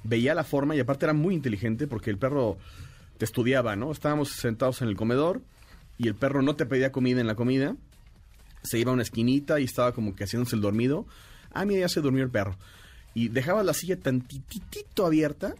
veía la forma y aparte era muy inteligente porque el perro te estudiaba, ¿no? Estábamos sentados en el comedor y el perro no te pedía comida en la comida, se iba a una esquinita y estaba como que haciéndose el dormido. Ah, mira, ya se durmió el perro. Y dejaba la silla tantitito abierta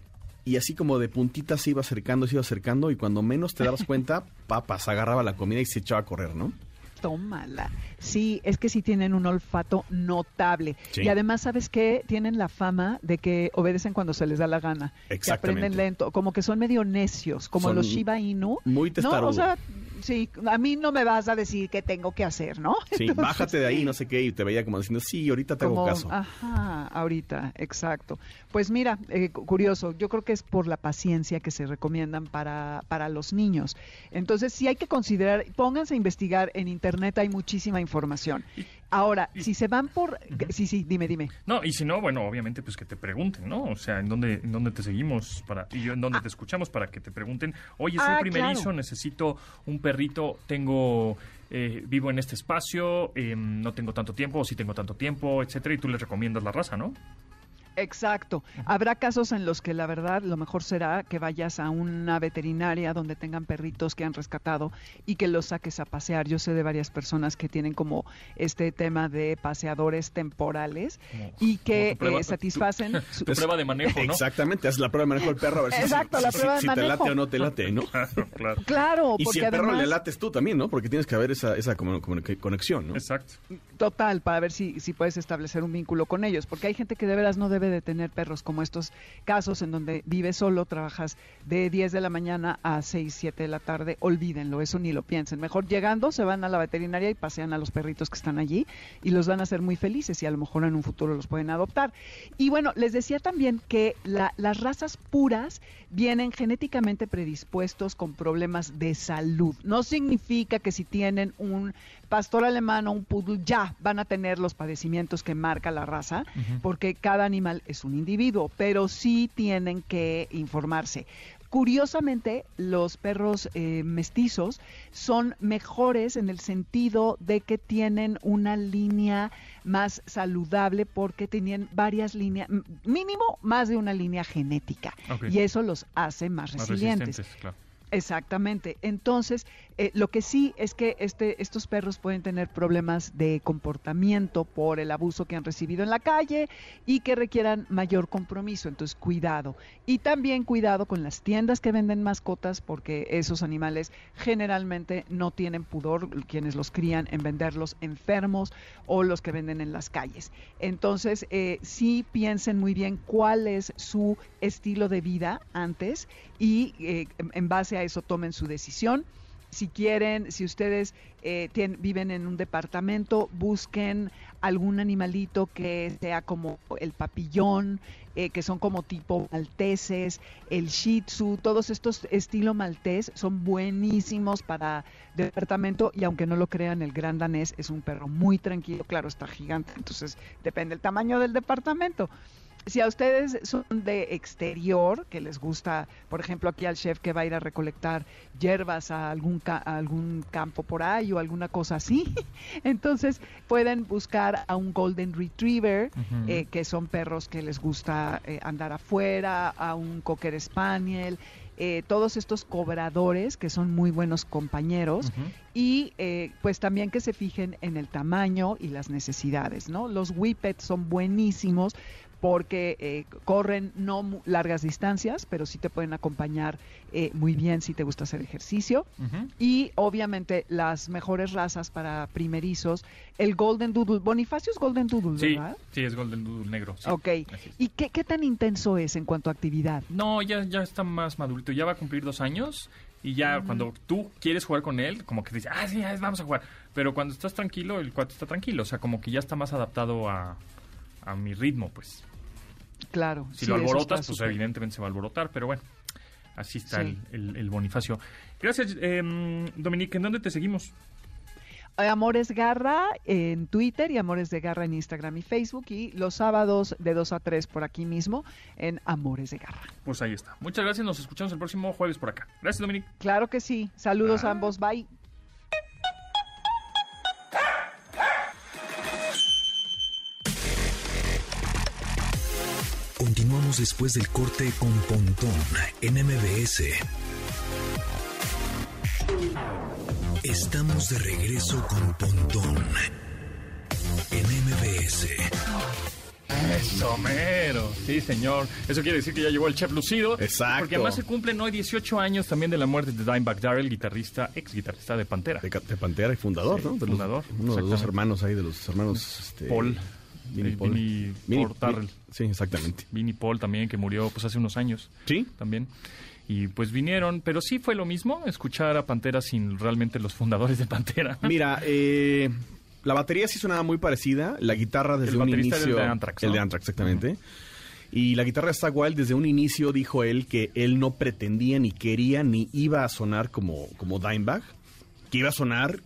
y así como de puntita se iba acercando, se iba acercando y cuando menos te dabas cuenta, <laughs> papas, agarraba la comida y se echaba a correr, ¿no?
Tómala. Sí, es que sí tienen un olfato notable.
Sí.
Y además, ¿sabes qué? Tienen la fama de que obedecen cuando se les da la gana. Que
Exactamente.
aprenden lento, como que son medio necios, como
Son
los Shiba Inu.
muy
No,
testarudos.
o sea, sí, a mí no me vas a decir qué tengo que hacer, ¿no?
Sí, <laughs>
Entonces,
bájate de ahí, no sé qué, y te veía como diciendo, sí, ahorita te hago
como,
caso.
Ajá, ahorita, exacto. Pues mira, eh, cu- curioso, yo creo que es por la paciencia que se recomiendan para, para los niños. Entonces, sí hay que considerar, pónganse a investigar, en internet hay muchísima información. Ahora,
y-
si se van por... Sí, sí, dime, dime.
No, y si no, bueno, obviamente pues que te pregunten, ¿no? O sea, en dónde, en dónde te seguimos para y yo en dónde te escuchamos para que te pregunten, oye, soy
Ah,
primerizo,
claro.
necesito un perrito, tengo, eh, vivo en este espacio, eh, no tengo tanto tiempo, o sí tengo tanto tiempo, etcétera, y tú les recomiendas la raza, ¿no?
Exacto. Habrá casos en los que la verdad lo mejor será que vayas a una veterinaria donde tengan perritos que han rescatado y que los saques a pasear. Yo sé de varias personas que tienen como este tema de paseadores temporales
Como-
y que
prueba-
eh, satisfacen <laughs> su-
Tu prueba de manejo, ¿no?
Exactamente, haz la prueba de manejo del perro a ver si,
Exacto,
si-
la
si-
prueba de
si te
manejo.
late o no te late, ¿no? <laughs>
Claro, claro.
Claro,
Y
porque
si el perro
además,
le lates tú también, ¿no? Porque tienes que haber esa, esa como- como- conexión, ¿no?
Exacto.
total, para ver si, si puedes establecer un vínculo con ellos, porque hay gente que de veras no debe de tener perros como estos casos en donde vives solo, trabajas de 10 de la mañana a 6, 7 de la tarde, olvídenlo, eso ni lo piensen. Mejor llegando se van a la veterinaria y pasean a los perritos que están allí y los van a hacer muy felices y a lo mejor en un futuro los pueden adoptar. Y bueno, les decía también que la- las razas puras vienen genéticamente predispuestos con problemas de salud. No significa que si tienen un pastor alemán o un poodle ya van a tener los padecimientos que marca la raza, porque cada animal es un individuo, pero sí tienen que informarse. Curiosamente, los perros eh, mestizos son mejores en el sentido de que tienen una línea más saludable porque tenían varias líneas, mínimo más de una línea genética. Y eso los hace más,
Más
resilientes.
claro.
Exactamente. Entonces, eh, lo que sí es que este, estos perros pueden tener problemas de comportamiento por el abuso que han recibido en la calle y que requieran mayor compromiso. Entonces, cuidado. Y también cuidado con las tiendas que venden mascotas porque esos animales generalmente no tienen pudor quienes los crían en venderlos enfermos o los que venden en las calles. Entonces, eh, sí piensen muy bien cuál es su estilo de vida antes y eh, en- en a eso tomen su decisión. Si quieren, si ustedes eh, viven en un departamento, busquen algún animalito que sea como el papillón, eh, que son como tipo malteses, el shih tzu, todos estos estilo maltés son buenísimos para departamento y aunque no lo crean, el gran danés es un perro muy tranquilo, claro, está gigante, entonces depende del tamaño del departamento. Si a ustedes son de exterior, que les gusta, por ejemplo, aquí al chef que va a ir a recolectar hierbas a algún, ca- a algún campo por ahí o alguna cosa así, <laughs> entonces pueden buscar a un Golden Retriever, eh, que son perros que les gusta eh, andar afuera, a un Cocker Spaniel, eh, todos estos cobradores que son muy buenos compañeros y eh, pues también que se fijen en el tamaño y las necesidades, ¿no? Los Whippets son buenísimos porque eh, corren no largas distancias, pero sí te pueden acompañar eh, muy bien si te gusta hacer ejercicio. Y obviamente las mejores razas para primerizos, el Golden Doodle. Bonifacio es Golden Doodle,
Sí,
¿verdad?
sí, es Golden Doodle negro. sí.
ok. ¿Y qué, qué tan intenso es en cuanto a actividad?
No, ya, ya está más madurito, ya va a cumplir dos años y ya cuando tú quieres jugar con él, como que dices, ah, sí, vamos a jugar. Pero cuando estás tranquilo, el cuate está tranquilo, o sea, como que ya está más adaptado a, a mi ritmo, pues.
Claro.
Si
sí,
lo alborotas, pues evidentemente se va a alborotar, pero bueno, así está
Sí.
el, el- el Bonifacio. Gracias, eh, Dominique, ¿en dónde te seguimos?
Eh, Amores Garra en Twitter y Amores de Garra en Instagram y Facebook y los sábados de 2 a 3 por aquí mismo en Amores de Garra.
Pues ahí está. Muchas gracias, nos escuchamos el próximo jueves por acá. Gracias, Dominique.
Claro que sí. Saludos
Ah.
a ambos. Bye.
Después del corte con Pontón en MBS. Estamos de regreso con Pontón en MBS.
Eso, mero. Sí, señor. Eso quiere decir que ya llegó el chef lucido.
Exacto.
Porque además se cumplen hoy 18 años también de la muerte de Dimebag Darrell, guitarrista, ex guitarrista de Pantera.
De, Pantera y fundador,
Sí,
¿no? De
fundador,
Los, uno de los hermanos ahí, de los hermanos... Este,
Paul.
Vinnie
Eh,
Paul.
Vinnie
Vinnie-
Paul Darrell.
Sí, exactamente.
Vinnie Paul también, que murió pues hace unos años
Sí,
también. Y pues vinieron, pero sí fue lo mismo escuchar a Pantera sin realmente los fundadores de Pantera. <laughs>
Mira, eh, la batería sí sonaba muy parecida. La guitarra desde
El
un
era el
inicio.
de Anthrax,
El de Anthrax, exactamente. Y la guitarra de Zach Wild desde un inicio dijo él que él no pretendía ni quería ni iba a sonar como, como Dimebag, que iba a sonar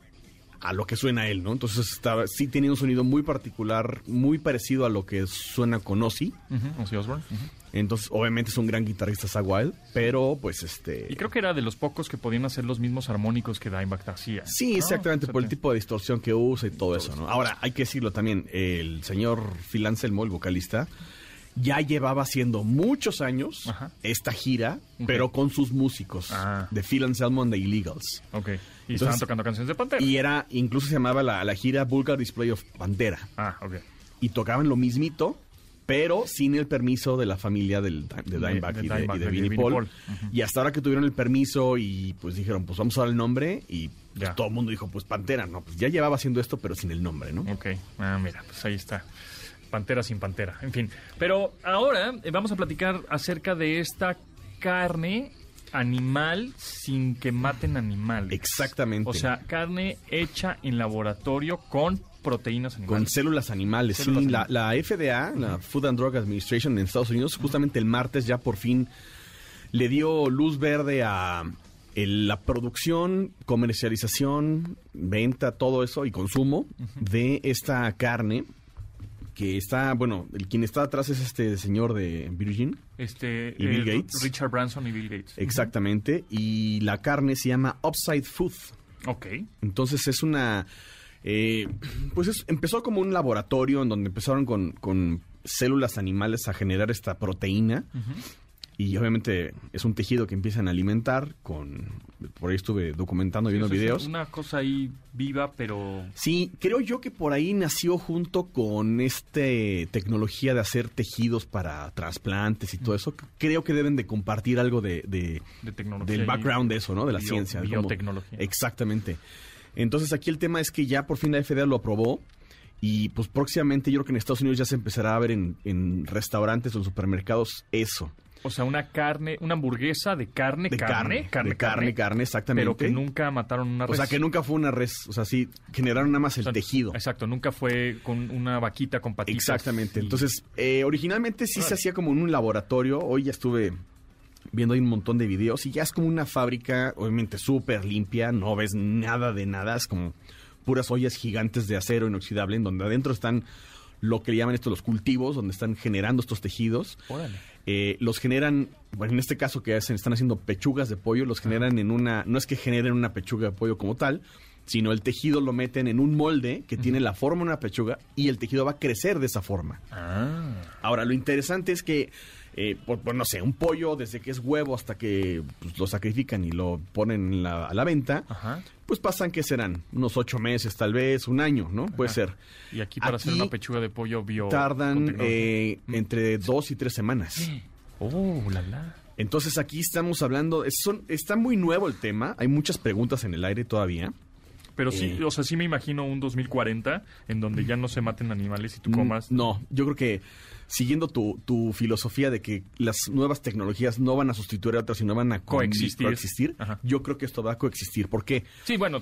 a lo que suena él, ¿no? Entonces estaba, sí tenía un sonido muy particular, muy parecido a lo que suena con Ozzy.
Ujú, Ozzy Osbourne.
Entonces, obviamente es un gran guitarrista Wild, pero pues este...
Y creo que era de los pocos que podían hacer los mismos armónicos que Dimebag hacía.
Sí,
¿no?
exactamente, por el tipo de distorsión que usa y todo eso, ¿no? Ahora, hay que decirlo también, el señor Phil Anselmo, el vocalista, ya llevaba haciendo muchos años
Ajá.
esta gira, pero con sus músicos,
Ah.
de Phil Anselmo and the Illegals.
Ok. Y
Entonces-
estaban tocando canciones de Pantera.
Y era, incluso se llamaba la, la gira Vulgar Display of Pantera.
Ah, ok.
Y tocaban lo mismito, pero sin el permiso de la familia del, de Dimebag
de
y de,
Dimebag,
y de
de
Vinnie
Vinnie
Paul. Y hasta ahora que tuvieron el permiso y pues dijeron, pues vamos a dar el nombre y pues, todo el mundo dijo, pues Pantera, no, pues ya llevaba haciendo esto, pero sin el nombre, ¿no?
Ok. Ah, mira, pues ahí está. Pantera sin pantera, en fin. Pero ahora eh, vamos a platicar acerca de esta carne animal sin que maten animales.
Exactamente.
O sea, carne hecha en laboratorio con proteínas
Con
animales.
células animales. sí. La FDA, la Food and Drug Administration en Estados Unidos, justamente el martes ya por fin le dio luz verde a el- la producción, comercialización, venta, todo eso y consumo de esta carne que está, bueno, el quien está atrás es este señor de Virgin,
Este,
¿Y Bill
eh,
Gates?
Richard Branson y Bill Gates.
exactamente, y la carne se llama Upside Food.
Ok.
Entonces es una... eh, pues es- empezó como un laboratorio en donde empezaron con, con células animales a generar esta proteína. Y obviamente es un tejido que empiezan a alimentar con... Por ahí estuve documentando, viendo
Eso es
videos.
Una cosa ahí viva, pero...
Sí, creo yo que por ahí nació junto con este tecnología de hacer tejidos para trasplantes y todo eso. Creo que deben de compartir algo de, de-
De tecnología
del
y-
background de eso, ¿no? De la
bio-
ciencia.
biotecnología.
Exactamente. Entonces aquí el tema es que ya por fin la FDA lo aprobó y pues próximamente yo creo que en Estados Unidos ya se empezará a ver en, en restaurantes o en supermercados eso.
O sea, una carne, una hamburguesa de carne,
De
carne,
carne, de carne, carne, exactamente.
Pero que nunca mataron una
O
res.
sea que nunca fue una res, o sea, sí, generaron nada más el
O sea,
tejido.
Exacto, nunca fue con una vaquita con patitas.
Exactamente.
y-
Entonces, eh, originalmente sí se hacía como en un laboratorio. Hoy ya estuve viendo ahí un montón de videos y ya es como una fábrica, obviamente súper limpia, no ves nada de nada, es como puras ollas gigantes de acero inoxidable en donde adentro están lo que le llaman esto los cultivos, donde están generando estos tejidos.
Órale.
Eh, los generan, bueno, en este caso que hacen, están haciendo pechugas de pollo, los generan en una, no es que generen una pechuga de pollo como tal, sino el tejido lo meten en un molde que tiene la forma de una pechuga y el tejido va a crecer de esa forma.
Ah.
Ahora, lo interesante es que, eh, por, por, no sé, un pollo desde que es huevo hasta que pues, lo sacrifican y lo ponen en la- a la venta,
Ajá.
pues pasan que serán unos ocho meses, tal vez, un año, ¿no? Puede ser.
Y aquí para hacer una pechuga de pollo bio.
Tardan eh, entre dos y tres semanas. <gasps>
Oh, la la.
Entonces aquí estamos hablando, son, está muy nuevo el tema, hay muchas preguntas en el aire todavía.
Pero sí,
Eh.
o sea, sí me imagino un 2040 en donde ya no se maten animales y tú comas.
No, yo creo que siguiendo tu, tu filosofía de que las nuevas tecnologías no van a sustituir a otras, sino van a
Coexistir.
coexistir, yo creo que esto va a coexistir. ¿Por qué?
Sí, bueno,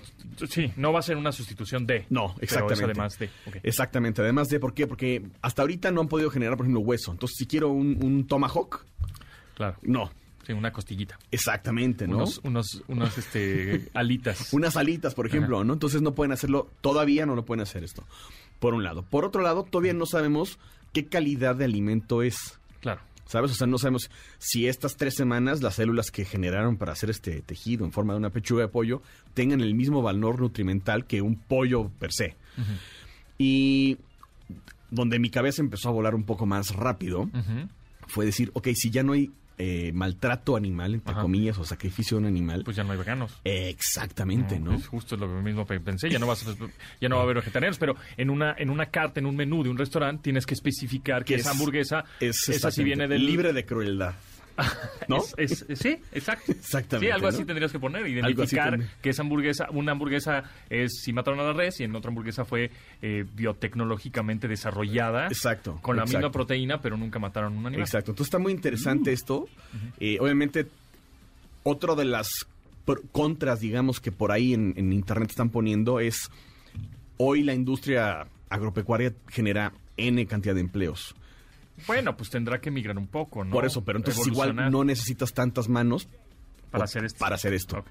sí, no va a ser una sustitución de.
No, exactamente.
además de.
Exactamente. Además de, ¿por qué? Porque hasta ahorita no han podido generar, por ejemplo, hueso. Entonces, si quiero un, un tomahawk,
Claro.
no.
Sí, una costillita.
Exactamente, ¿no?
Unos, unos, unos, este, <laughs> alitas.
Unas alitas, por ejemplo, ¿no? Entonces no pueden hacerlo, todavía no lo pueden hacer esto. Por un lado. Por otro lado, todavía no sabemos qué calidad de alimento es.
Claro.
¿Sabes? O sea, no sabemos si estas tres semanas las células que generaron para hacer este tejido en forma de una pechuga de pollo tengan el mismo valor nutrimental que un pollo per se. Y donde mi cabeza empezó a volar un poco más rápido fue decir, ok, si ya no hay eh, maltrato animal, entre
Ajá.
comillas, o sacrificio de un animal,
Pues ya no hay veganos.
exactamente, ¿no?
Es justo lo mismo que pensé. Ya no, vas a- ya no va a haber vegetarianos, pero en una, en una carta, en un menú de un restaurante, tienes que especificar que esa
es-
hamburguesa,
Es
esa sí viene del...
libre de crueldad. <laughs> ¿No?
Es- es- sí, exacto.
Exactamente,
Sí, algo así
¿no?
tendrías que poner, identificar que esa hamburguesa, una hamburguesa es si mataron a la res y en otra hamburguesa fue eh, biotecnológicamente desarrollada.
Exacto,
Con la misma proteína, pero nunca mataron a un animal.
Exacto. Entonces está muy interesante esto. Eh, obviamente, otro de las contras, digamos, que por ahí en, en Internet están poniendo es, hoy la industria agropecuaria genera N cantidad de empleos.
Bueno, pues tendrá que migrar un poco, ¿no?
Por eso, pero entonces igual no necesitas tantas manos
para hacer esto.
para hacer esto.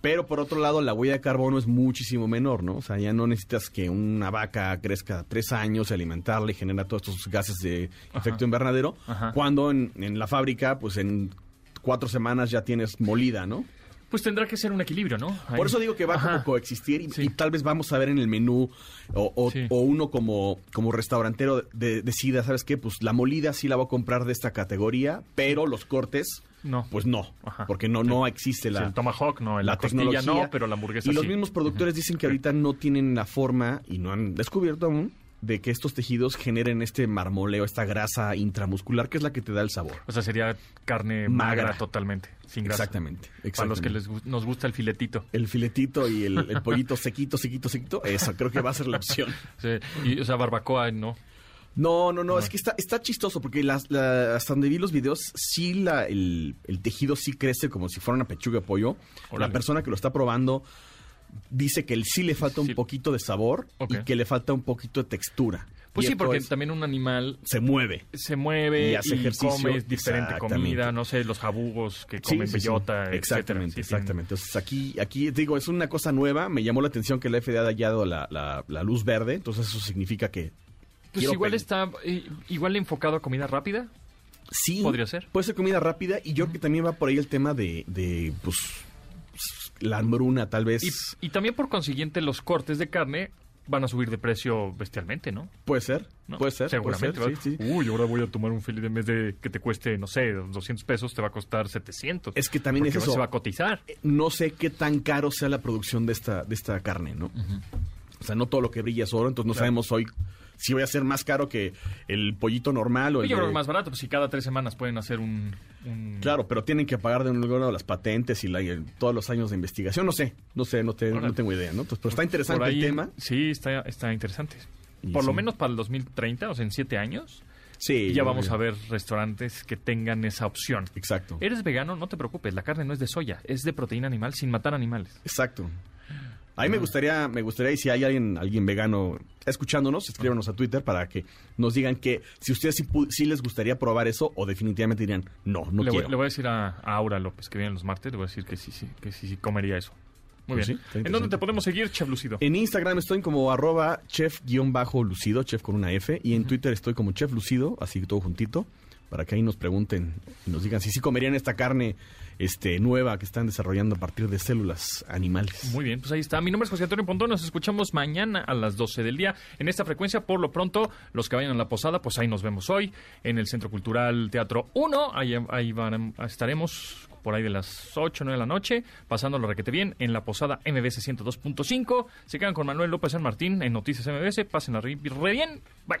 Pero por otro lado, la huella de carbono es muchísimo menor, ¿no? O sea, ya no necesitas que una vaca crezca tres años, alimentarla y genera todos estos gases de efecto invernadero,
Ajá.
cuando en, en la fábrica, pues en cuatro semanas ya tienes molida, ¿no?
Pues tendrá que ser un equilibrio, ¿no? Ahí.
Por eso digo que va
Ajá.
como coexistir y,
Sí.
y tal vez vamos a ver en el menú o, o-
Sí.
o uno como, como restaurantero de- decida, ¿sabes qué? Pues la molida sí la voy a comprar de esta categoría, pero los cortes,
No.
pues no,
Ajá.
porque no,
Sí.
no existe la,
el tomahawk no,
la tecnología.
no, pero la hamburguesa
Y los mismos productores dicen que ahorita no tienen la forma y no han descubierto aún de que estos tejidos generen este marmoleo, esta grasa intramuscular que es la que te da el sabor.
O sea, sería carne magra,
Magra.
totalmente, sin grasa.
Exactamente,
Para los que
exactamente.
les nos gusta el filetito.
El filetito y el, el pollito sequito, sequito, sequito, eso creo que va a ser la opción. <laughs>
Sí, y, o sea, barbacoa, no.
No, no, no, es que está, está chistoso porque las, la- hasta donde vi los videos, sí la, el, el tejido sí crece como si fuera una pechuga de pollo. La persona que lo está probando dice que sí le falta un
Sí.
poquito de sabor y que le falta un poquito de textura.
Pues
Y
sí, porque
es-
también un animal
se mueve.
se mueve
Y
y,
hace ejercicio.
come diferente comida, no sé, los jabugos que comen
sí, sí.
bellota.
Exactamente, exactamente. Entonces aquí, aquí digo, es una cosa nueva. Me llamó la atención que la FDA haya dado la, la- la luz verde. Entonces eso significa que
Pues igual
pe-
está eh, igual enfocado a comida rápida.
Sí.
Podría ser.
Puede ser comida rápida y yo creo que también va por ahí el tema de, de pues, la hambruna tal vez.
Y, y también por consiguiente los cortes de carne van a subir de precio bestialmente, ¿no?
Puede ser,
¿No?
puede ser.
Seguramente.
puede
¿verdad?
ser, sí, sí.
Uy, ahora voy a tomar un filete en vez de que te cueste, no sé, 200 pesos, te va a costar 700.
Es que también es eso.
se va a cotizar.
No sé qué tan caro sea la producción de esta, de esta carne, ¿no? O sea, no todo lo que brilla es oro, entonces no sabemos hoy si voy a ser más caro que el pollito normal o el
Yo creo
de-
que más barato, pues si cada tres semanas pueden hacer un... un-
Claro, pero tienen que pagar de un lugar las patentes y, la- y todos los años de investigación. No sé, no sé, no, te-
Órale.
no tengo idea, ¿no? Entonces, pero está interesante
ahí-
el tema.
Sí, está, está interesante.
Y
Por lo menos para el 2030, o sea, en siete años,
Sí,
ya vamos a ver restaurantes que tengan esa opción.
Exacto.
¿Eres vegano? No te preocupes, la carne no es de soya, es de proteína animal sin matar animales.
Exacto. A mí me gustaría, me gustaría, y si hay alguien, alguien vegano escuchándonos, escríbanos a Twitter para que nos digan que si ustedes sí, sí les gustaría probar eso o definitivamente dirían, no, no
le, voy,
quiero.
le voy a decir a, a Aura López, que viene los martes, le voy a decir que sí, sí, que sí, sí comería eso. Muy
Pues
bien.
sí,
¿En dónde te podemos seguir, Chef Lucido?
En Instagram estoy como arroba chef-lucido, chef con una F, y en Twitter estoy como chef lucido, así todo juntito, para que ahí nos pregunten y nos digan si sí comerían esta carne este, nueva que están desarrollando a partir de células animales.
Muy bien, pues ahí está. Mi nombre es José Antonio Pontón. Nos escuchamos mañana a las 12 del día en esta frecuencia. Por lo pronto, los que vayan a la posada, pues ahí nos vemos hoy en el Centro Cultural Teatro 1. Ahí, ahí van- estaremos por ahí de las 8 9 de la noche, pasando lo requete bien en la posada MBS 102.5. Se quedan con Manuel López San Martín en Noticias MBS. Pásenla re, re bien. Bye.